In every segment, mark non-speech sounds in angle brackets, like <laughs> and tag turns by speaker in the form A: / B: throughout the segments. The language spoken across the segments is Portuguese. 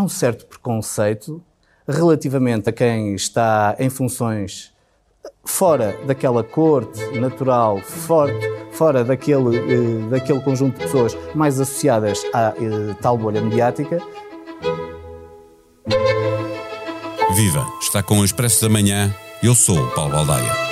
A: há um certo preconceito relativamente a quem está em funções fora daquela corte natural, fora, fora daquele, eh, daquele conjunto de pessoas mais associadas à eh, tal bolha mediática.
B: Viva! Está com o Expresso da Manhã. Eu sou o Paulo Baldaia.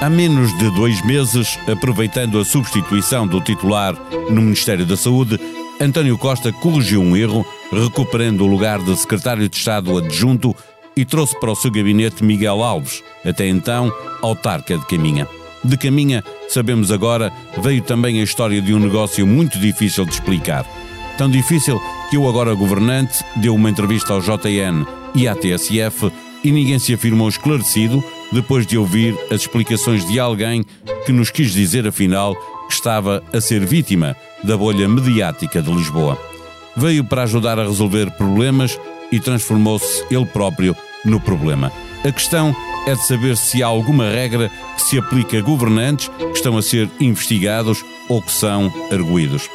B: Há menos de dois meses, aproveitando a substituição do titular no Ministério da Saúde, António Costa corrigiu um erro, recuperando o lugar de secretário de Estado adjunto e trouxe para o seu gabinete Miguel Alves, até então autarca de Caminha. De Caminha, sabemos agora, veio também a história de um negócio muito difícil de explicar. Tão difícil que o agora governante deu uma entrevista ao JN e à TSF e ninguém se afirmou esclarecido depois de ouvir as explicações de alguém que nos quis dizer, afinal, que estava a ser vítima da bolha mediática de Lisboa. Veio para ajudar a resolver problemas e transformou-se ele próprio no problema. A questão é de saber se há alguma regra que se aplica a governantes que estão a ser investigados ou que são arguídos.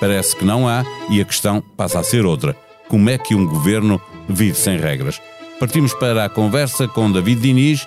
B: Parece que não há e a questão passa a ser outra. Como é que um governo vive sem regras? Partimos para a conversa com David Diniz,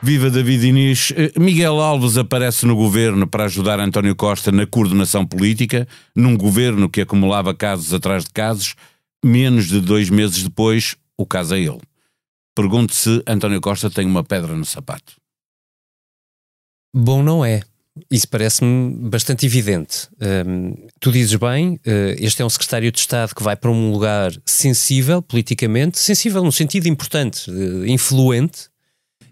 B: Viva David Inês. Eh, Miguel Alves aparece no governo para ajudar António Costa na coordenação política, num governo que acumulava casos atrás de casos. Menos de dois meses depois, o caso é ele. Pergunto se António Costa tem uma pedra no sapato.
C: Bom, não é. Isso parece-me bastante evidente. Um, tu dizes bem, uh, este é um secretário de Estado que vai para um lugar sensível politicamente, sensível no sentido importante, uh, influente,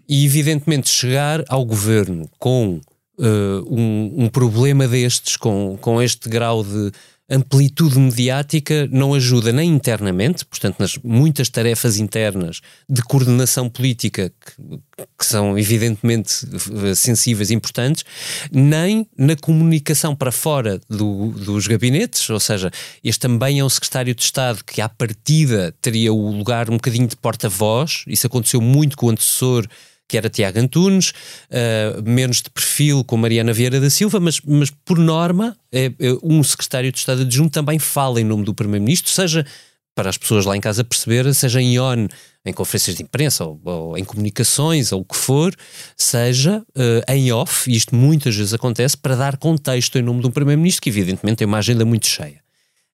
C: e, evidentemente, chegar ao governo com uh, um, um, problema destes, com, com este grau de amplitude mediática, não ajuda nem internamente, portanto, nas muitas tarefas internas de coordenação política que, que são evidentemente eh, sensíveis e importantes, nem na comunicação para fora do, dos gabinetes, ou seja, este também é um secretário de Estado que, à partida, teria o lugar um bocadinho de porta-voz, isso aconteceu muito com o antecessor que era Tiago Antunes, uh, menos de perfil com Mariana Vieira da Silva, mas, mas por norma, é, é, um secretário de Estado adjunto também fala em nome do Primeiro-Ministro, seja para as pessoas lá em casa perceberem, seja em ON, em conferências de imprensa ou, ou, em comunicações ou o que for, seja uh, em off, e isto muitas vezes acontece, para dar contexto em nome de um Primeiro-Ministro que, evidentemente, tem uma agenda muito cheia.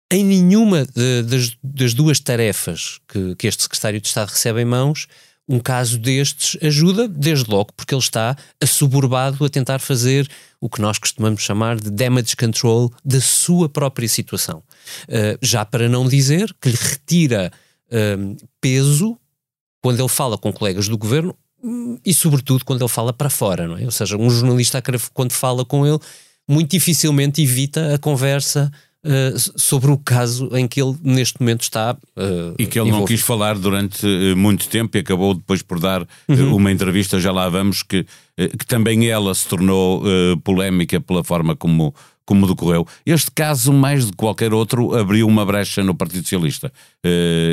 C: Em nenhuma de, das, das, duas tarefas que, que este secretário de Estado recebe em mãos, um caso destes ajuda, desde logo, porque ele está assoberbado a tentar fazer o que nós costumamos chamar de damage control da sua própria situação. Uh, já para não dizer que lhe retira uh, peso quando ele fala com colegas do governo hum, e, sobretudo, quando ele fala para fora, não é? Ou seja, um jornalista, quando fala com ele, muito dificilmente evita a conversa Uh, sobre o caso em que ele neste momento está. Uh,
B: e que ele envolvido. não quis falar durante uh, muito tempo e acabou depois por dar uhum. uma entrevista, já lá vamos, que, que também ela se tornou polémica pela forma como, como decorreu. Este caso, mais de qualquer outro, abriu uma brecha no Partido Socialista.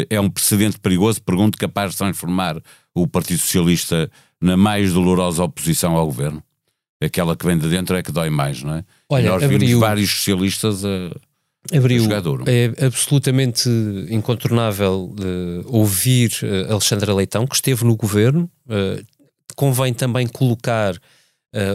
B: é um precedente perigoso, pergunto, capaz de transformar o Partido Socialista na mais dolorosa oposição ao governo. Aquela que vem de dentro é que dói mais, não é?
C: Olha,
B: Nós
C: abriu...
B: vimos vários socialistas a
C: Abriu, é absolutamente incontornável uh, ouvir uh, Alexandra Leitão, que esteve no governo. Uh, convém também colocar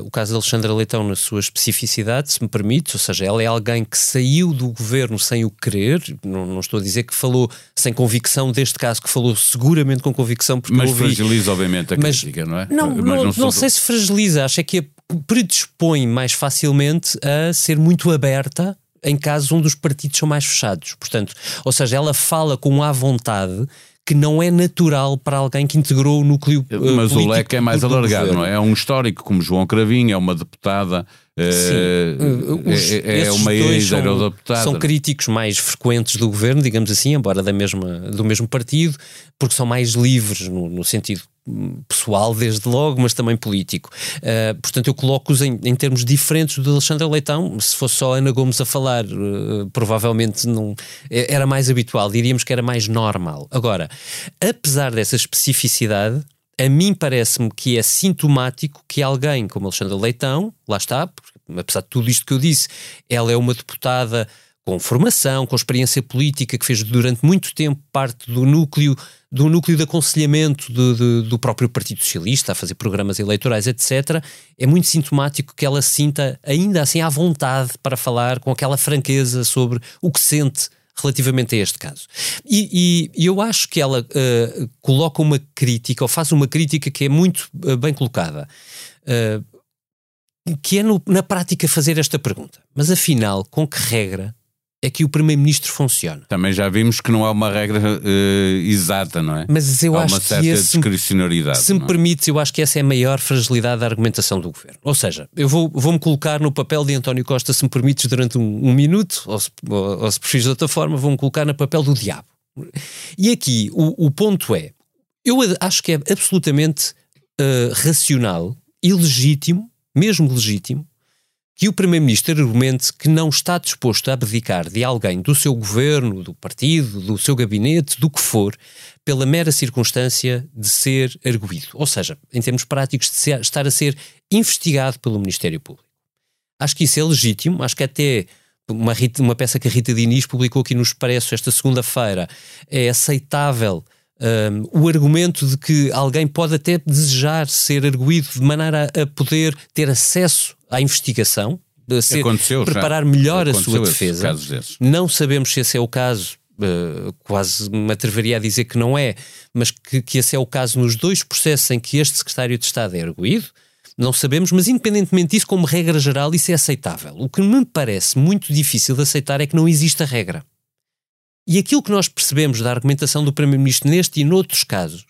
C: o caso de Alexandra Leitão na sua especificidade, se me permite, ou seja, ela é alguém que saiu do governo sem o querer, não, não estou a dizer que falou sem convicção deste caso, que falou seguramente com convicção. Porque
B: mas
C: ouvi,
B: fragiliza, obviamente, a mas, crítica, não é?
C: Não, mas não, não, não sei se fragiliza, acho é que a predispõe mais facilmente a ser muito aberta em casos onde os partidos são mais fechados. Portanto, ou seja, ela fala com à vontade que não é natural para alguém que integrou o núcleo uh,
B: Mas o leque é mais alargado, não é? É um histórico como João Cravinho, é uma deputada Uh, Os, é, é uma ex-eurodeputada.
C: São, são críticos mais frequentes do governo, digamos assim, embora da mesma, do mesmo partido, porque são mais livres no, no sentido pessoal, desde logo, mas também político. Uh, portanto, eu coloco-os em, em, termos diferentes do Alexandre Leitão. Se fosse só Ana Gomes a falar, uh, provavelmente não é, era mais habitual, diríamos que era mais normal. Agora, apesar dessa especificidade, a mim parece-me que é sintomático que alguém como Alexandre Leitão, lá está, apesar de tudo isto que eu disse, ela é uma deputada com formação, com experiência política, que fez durante muito tempo parte do núcleo do núcleo de aconselhamento de, de, do próprio Partido Socialista, a fazer programas eleitorais, etc., é muito sintomático que ela sinta ainda assim à vontade para falar com aquela franqueza sobre o que sente relativamente a este caso. E, e, eu acho que ela uh, coloca uma crítica, ou faz uma crítica que é muito uh, bem colocada. Uh, que é no, na prática fazer esta pergunta. Mas afinal, com que regra é que o Primeiro-Ministro funciona.
B: Também já vimos que não é uma regra uh, exata, não é?
C: Mas eu
B: Há
C: acho
B: uma certa
C: que esse,
B: discricionariedade.
C: Se me
B: é?
C: permites, eu acho que essa é a maior fragilidade da argumentação do Governo. Ou seja, eu vou, vou-me colocar no papel de António Costa, se me permites, durante um, um minuto, ou se, ou, ou se de outra forma, vou-me colocar no papel do diabo. E aqui o, o ponto é, eu acho que é absolutamente uh, racional e legítimo, mesmo legítimo, que o Primeiro-Ministro argumente que não está disposto a abdicar de alguém do seu governo, do partido, do seu gabinete, do que for, pela mera circunstância de ser arguído. Ou seja, em termos práticos, de estar a ser investigado pelo Ministério Público. Acho que isso é legítimo, acho que até uma, uma peça que a Rita Diniz publicou aqui no Expresso esta segunda-feira é aceitável um, o argumento de que alguém pode até desejar ser arguído de maneira a, a poder ter acesso à investigação, a ser, preparar já. melhor Aconteceu a sua defesa. Não sabemos se esse é o caso. Uh, quase me atreveria a dizer que não é, mas que, que esse é o caso nos dois processos em que este secretário de Estado é arguído. Não sabemos, mas independentemente disso, como regra geral, isso é aceitável. O que me parece muito difícil de aceitar é que não existe a regra. E aquilo que nós percebemos da argumentação do Primeiro-Ministro neste e noutros casos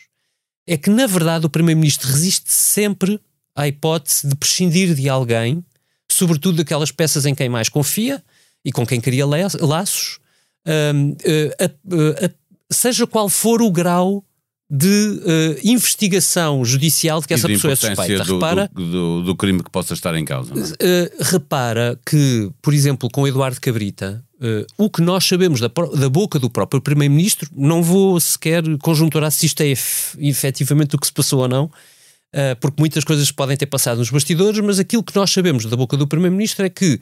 C: é que, na verdade, o Primeiro-Ministro resiste sempre à hipótese de prescindir de alguém, sobretudo daquelas peças em quem mais confia e com quem cria laços, uh, uh, uh, seja qual for o grau de uh, investigação judicial de que essa pessoa é suspeita.
B: Do, repara, do, do, do, crime que possa estar em causa.
C: Uh, repara que, por exemplo, com Eduardo Cabrita, uh, o que nós sabemos da, da boca do próprio Primeiro-Ministro, não vou sequer conjunturar se isto é efetivamente o que se passou ou não, porque muitas coisas podem ter passado nos bastidores, mas aquilo que nós sabemos da boca do Primeiro-Ministro é que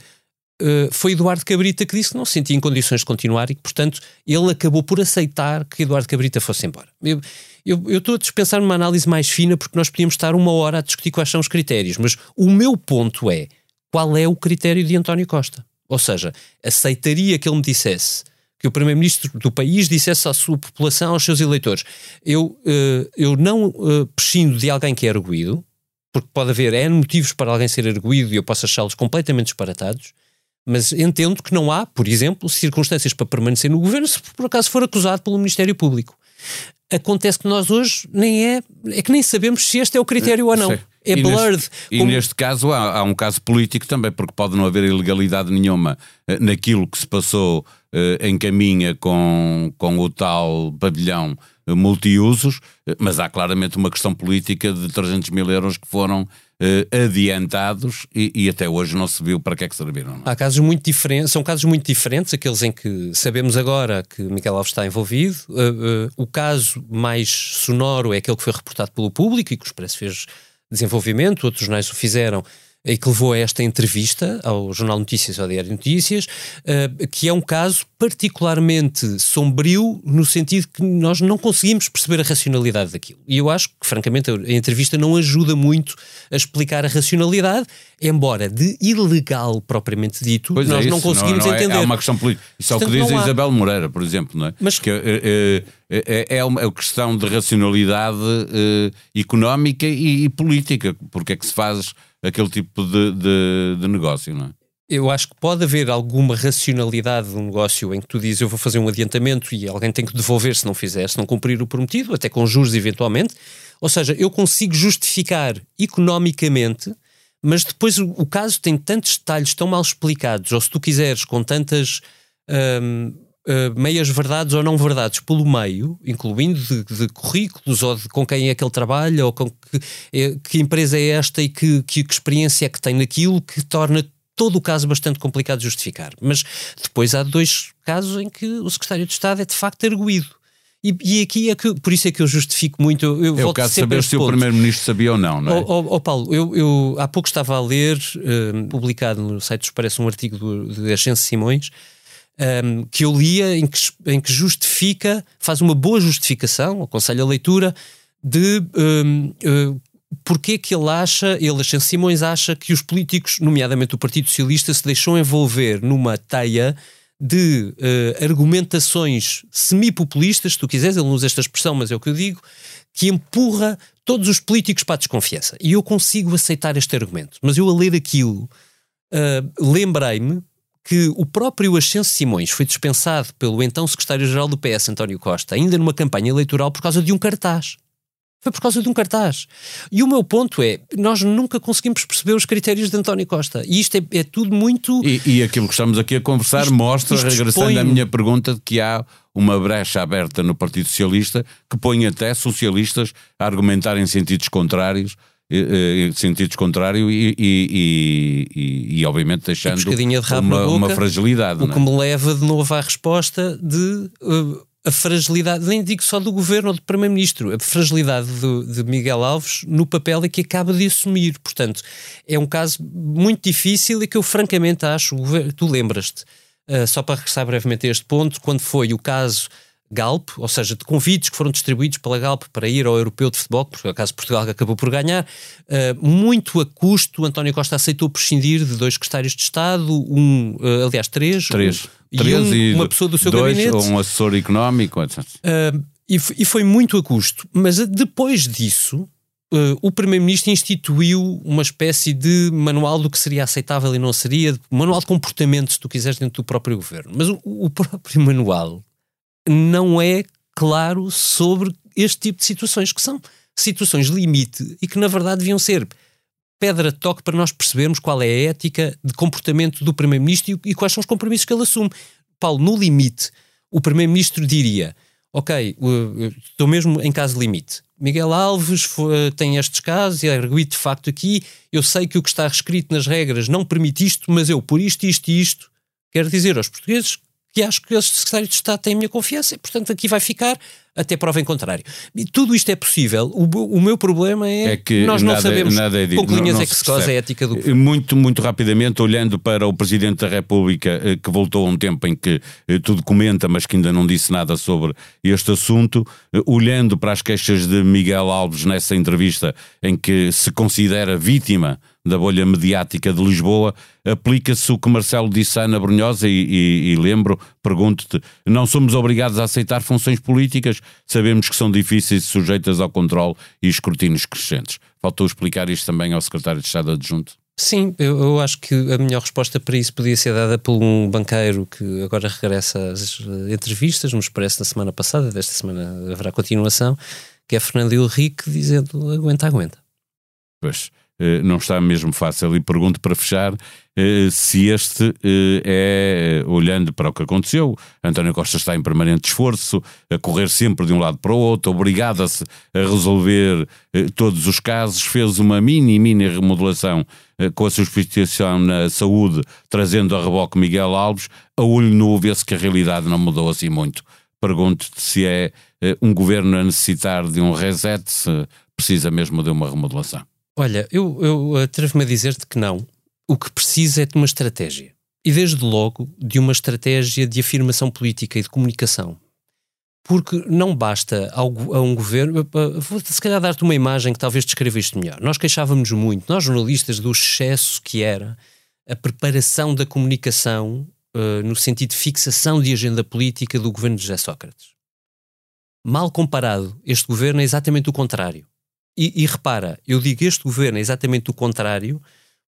C: foi Eduardo Cabrita que disse que não se sentia em condições de continuar e que, portanto, ele acabou por aceitar que Eduardo Cabrita fosse embora. Eu, eu, eu estou a dispensar uma análise mais fina porque nós podíamos estar uma hora a discutir quais são os critérios, mas o meu ponto é qual é o critério de António Costa? Ou seja, aceitaria que ele me dissesse que o primeiro-ministro do país dissesse à sua população, aos seus eleitores: eu, uh, eu não uh, prescindo de alguém que é arguído, porque pode haver N motivos para alguém ser arguído e eu posso achá-los completamente disparatados, mas entendo que não há, por exemplo, circunstâncias para permanecer no governo se por acaso for acusado pelo Ministério Público. Acontece que nós hoje nem é, é que nem sabemos se este é o critério ou não. Sim. É
B: e
C: blurred.
B: Neste, como... E neste caso há, há, um caso político também, porque pode não haver ilegalidade nenhuma eh, naquilo que se passou eh, em caminha com, com o tal pavilhão eh, multiusos, mas há claramente uma questão política de 300 mil euros que foram uh, adiantados e, e, até hoje não se viu para que é que serviram.
C: Há casos muito diferentes, são casos muito diferentes, aqueles em que sabemos agora que Miguel Alves está envolvido. Uh, uh, o caso mais sonoro é aquele que foi reportado pelo público e que o Expresso fez desenvolvimento, outros jornais o fizeram e que levou a esta entrevista ao Jornal Notícias, ao Diário Notícias, uh, que é um caso particularmente sombrio no sentido que nós não conseguimos perceber a racionalidade daquilo. E eu acho que, francamente, a entrevista não ajuda muito a explicar a racionalidade, embora de ilegal propriamente dito, pois é nós é não conseguimos
B: não, não
C: entender. É,
B: é uma questão política. Isso é o que diz a Isabel Moreira, por exemplo, não é? Mas que é, é, é uma questão de racionalidade económica e, e política. Porque é que se faz aquele tipo de, de, de negócio, não é?
C: Eu acho que pode haver alguma racionalidade de um negócio em que tu dizes eu vou fazer um adiantamento e alguém tem que devolver se não fizer, se não cumprir o prometido, até com juros eventualmente. Ou seja, eu consigo justificar economicamente, Mas depois o, o caso tem tantos detalhes tão mal explicados, ou se tu quiseres, com tantas hum, uh, meias verdades ou não verdades pelo meio, incluindo de, de, currículos ou de com quem é que ele trabalha ou com que, é, que empresa é esta e que, que, que experiência é que tem naquilo, que torna todo o caso bastante complicado de justificar. Mas depois há dois casos em que o secretário de Estado é de facto arguído. E, e, aqui é que, por isso é que eu justifico muito. Eu
B: é o caso de saber se ponto. o Primeiro-Ministro sabia ou não, não é?
C: Oh, oh, oh Paulo, eu, eu, há pouco estava a ler, uh, publicado no site Parece um artigo do, de Ascenso Simões, um, que eu lia em que, em que justifica, faz uma boa justificação, aconselho a leitura, de um, uh, porque que ele acha, ele, Ascenso Simões, acha que os políticos, nomeadamente o Partido Socialista, se deixou envolver numa teia de uh, argumentações semi-populistas, se tu quiseres, ele não usa esta expressão, mas é o que eu digo, que empurra todos os políticos para a desconfiança. E eu consigo aceitar este argumento. Mas eu, a ler aquilo, uh, lembrei-me que o próprio Ascenso Simões foi dispensado pelo então secretário-geral do PS, António Costa, ainda numa campanha eleitoral por causa de um cartaz. Foi por causa de um cartaz. E o meu ponto é: nós nunca conseguimos perceber os critérios de António Costa. E isto é, é tudo muito.
B: E, e, aquilo que estamos aqui a conversar isto, mostra, isto regressando expõe... à minha pergunta, de que há uma brecha aberta no Partido Socialista que põe até socialistas a argumentar em sentidos contrários em sentidos contrários e, e, e, e, obviamente deixando
C: de
B: uma, boca, uma, fragilidade.
C: O que me leva de novo à resposta de uh, a fragilidade, nem digo só do governo ou do primeiro-ministro, a fragilidade do, de Miguel Alves no papel é que acaba de assumir. Portanto, é um caso muito difícil e que eu francamente acho, tu lembras-te, uh, só para regressar brevemente a este ponto, quando foi o caso Galp, ou seja, de convites que foram distribuídos pela Galp para ir ao Europeu de Futebol, porque acaso Portugal acabou por ganhar, uh, muito a custo, António Costa aceitou prescindir de dois secretários de Estado, um, uh, aliás, três,
B: três,
C: um,
B: três
C: e, um, uma pessoa do seu
B: dois,
C: gabinete.
B: Ou um assessor económico, etc. Uh,
C: e, e, foi muito a custo. Mas depois disso, Uh, o Primeiro-Ministro instituiu uma espécie de manual do que seria aceitável e não seria, manual de comportamento, se tu quiseres, dentro do próprio governo. Mas o, o próprio <laughs> manual não é claro sobre este tipo de situações, que são situações limite e que na verdade deviam ser pedra de toque para nós percebermos qual é a ética de comportamento do Primeiro-Ministro e, e, quais são os compromissos que ele assume. Paulo, no limite, o Primeiro-Ministro diria: Ok, estou mesmo em caso limite. Miguel Alves foi, tem estes casos e arguído de facto aqui. Eu sei que o que está escrito nas regras não permite isto, mas eu, por isto, isto e isto, quero dizer aos portugueses que acho que este secretário de Estado tem a minha confiança e, portanto, aqui vai ficar até prova em contrário. E tudo isto é possível. O, o meu problema é, é que nós não nada, sabemos nada é com que linhas é que se causa a ética do
B: governo. Muito, muito rapidamente, olhando para o Presidente da República, eh, que voltou a um tempo em que eh, tudo comenta, mas que ainda não disse nada sobre este assunto, eh, olhando para as queixas de Miguel Alves nessa entrevista em que se considera vítima da bolha mediática de Lisboa, aplica-se o que Marcelo disse à Ana Brunhosa e, e, e lembro, pergunto-te, não somos obrigados a aceitar funções políticas, sabemos que são difíceis e sujeitas ao controle e escrutínios crescentes. Faltou explicar isto também ao secretário de Estado adjunto.
C: Sim, eu, eu, acho que a melhor resposta para isso podia ser dada por um banqueiro que agora regressa às entrevistas, nos parece na semana passada, desta semana haverá continuação, que é Fernando Henrique dizendo aguenta, aguenta.
B: Pois. Eh, não está mesmo fácil. E pergunto para fechar eh, se este eh, é, olhando para o que aconteceu, António Costa está em permanente esforço, a correr sempre de um lado para o outro, obrigado a, a resolver todos os casos, fez uma mini, mini remodelação com a substituição na saúde, trazendo a reboque Miguel Alves, a olho nu vê-se que a realidade não mudou assim muito. Pergunto-te se é um governo a necessitar de um reset, se precisa mesmo de uma remodelação.
C: Olha, eu, eu atrevo-me a dizer-te que não. O que precisa é de uma estratégia. E desde logo de uma estratégia de afirmação política e de comunicação. Porque não basta a um governo. Vou se calhar dar-te uma imagem que talvez descreva isto melhor. Nós queixávamos muito, nós jornalistas, do excesso que era a preparação da comunicação uh, no sentido de fixação de agenda política do governo de José Sócrates. Mal comparado, este governo é exatamente o contrário. E, e, repara, eu digo este governo é exatamente o contrário,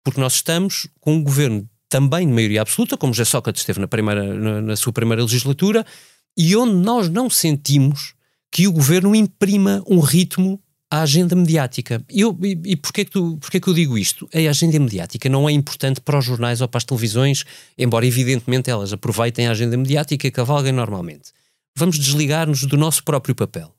C: porque nós estamos com um governo também de maioria absoluta, como José Sócrates esteve na, primeira, na, na sua primeira legislatura, e onde nós não sentimos que o governo imprima um ritmo a agenda mediática. Eu, e, e porquê, que tu, porquê que eu digo isto? A agenda mediática não é importante para os jornais ou para as televisões, embora evidentemente elas aproveitem a agenda mediática e cavalguem normalmente. Vamos desligar-nos do nosso próprio papel.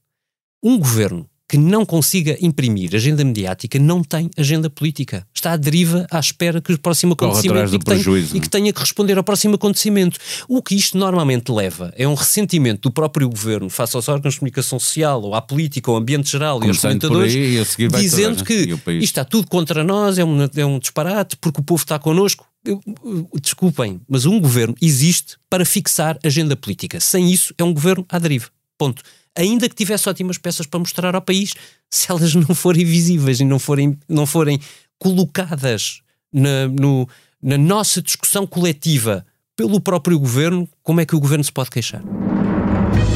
C: Um governo que não consiga imprimir agenda mediática não tem agenda política. Está à deriva à espera que o próximo acontecimento
B: e que,
C: tenha, e que, tenha, que responder ao próximo acontecimento. O que isto normalmente leva é um ressentimento do próprio governo face aos órgãos de comunicação social ou à política, ao ambiente geral
B: Começando
C: e aos comentadores,
B: aí,
C: dizendo que isto está tudo contra nós, é um, é um disparate, porque o povo está connosco. Eu, desculpem, mas um governo existe para fixar agenda política. Sem isso, é um governo à deriva. Ponto ainda que tivesse ótimas peças para mostrar ao país, se elas não forem visíveis e não forem, não forem colocadas na, no, na nossa discussão coletiva pelo próprio governo, como é que o governo se pode queixar?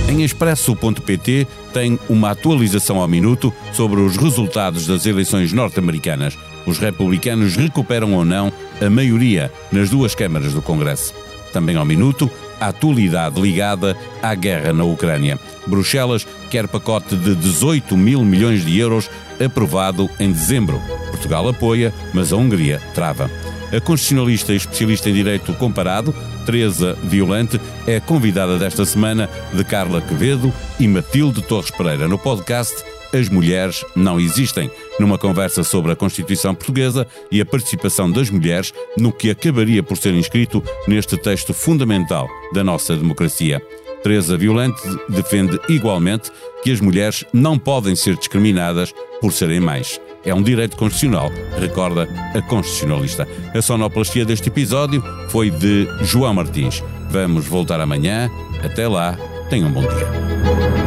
B: Em expresso.pt tem uma atualização ao minuto sobre os resultados das eleições norte-americanas. Os republicanos recuperam ou não a maioria nas duas câmaras do Congresso. Também ao minuto, a atualidade ligada à guerra na Ucrânia. Bruxelas quer pacote de 18 mil milhões de euros aprovado em dezembro. Portugal apoia, mas a Hungria trava. A constitucionalista e especialista em direito comparado, Teresa Violante, é convidada desta semana de Carla Quevedo e Matilde Torres Pereira no podcast As Mulheres Não Existem, numa conversa sobre a Constituição Portuguesa e a participação das mulheres no que acabaria por ser inscrito neste texto fundamental da nossa democracia. Teresa Violante defende igualmente que as mulheres não podem ser discriminadas por serem mães. É um direito constitucional, recorda a constitucionalista. A sonoplastia deste episódio foi de João Martins. Vamos voltar amanhã. Até lá, tenham um bom dia.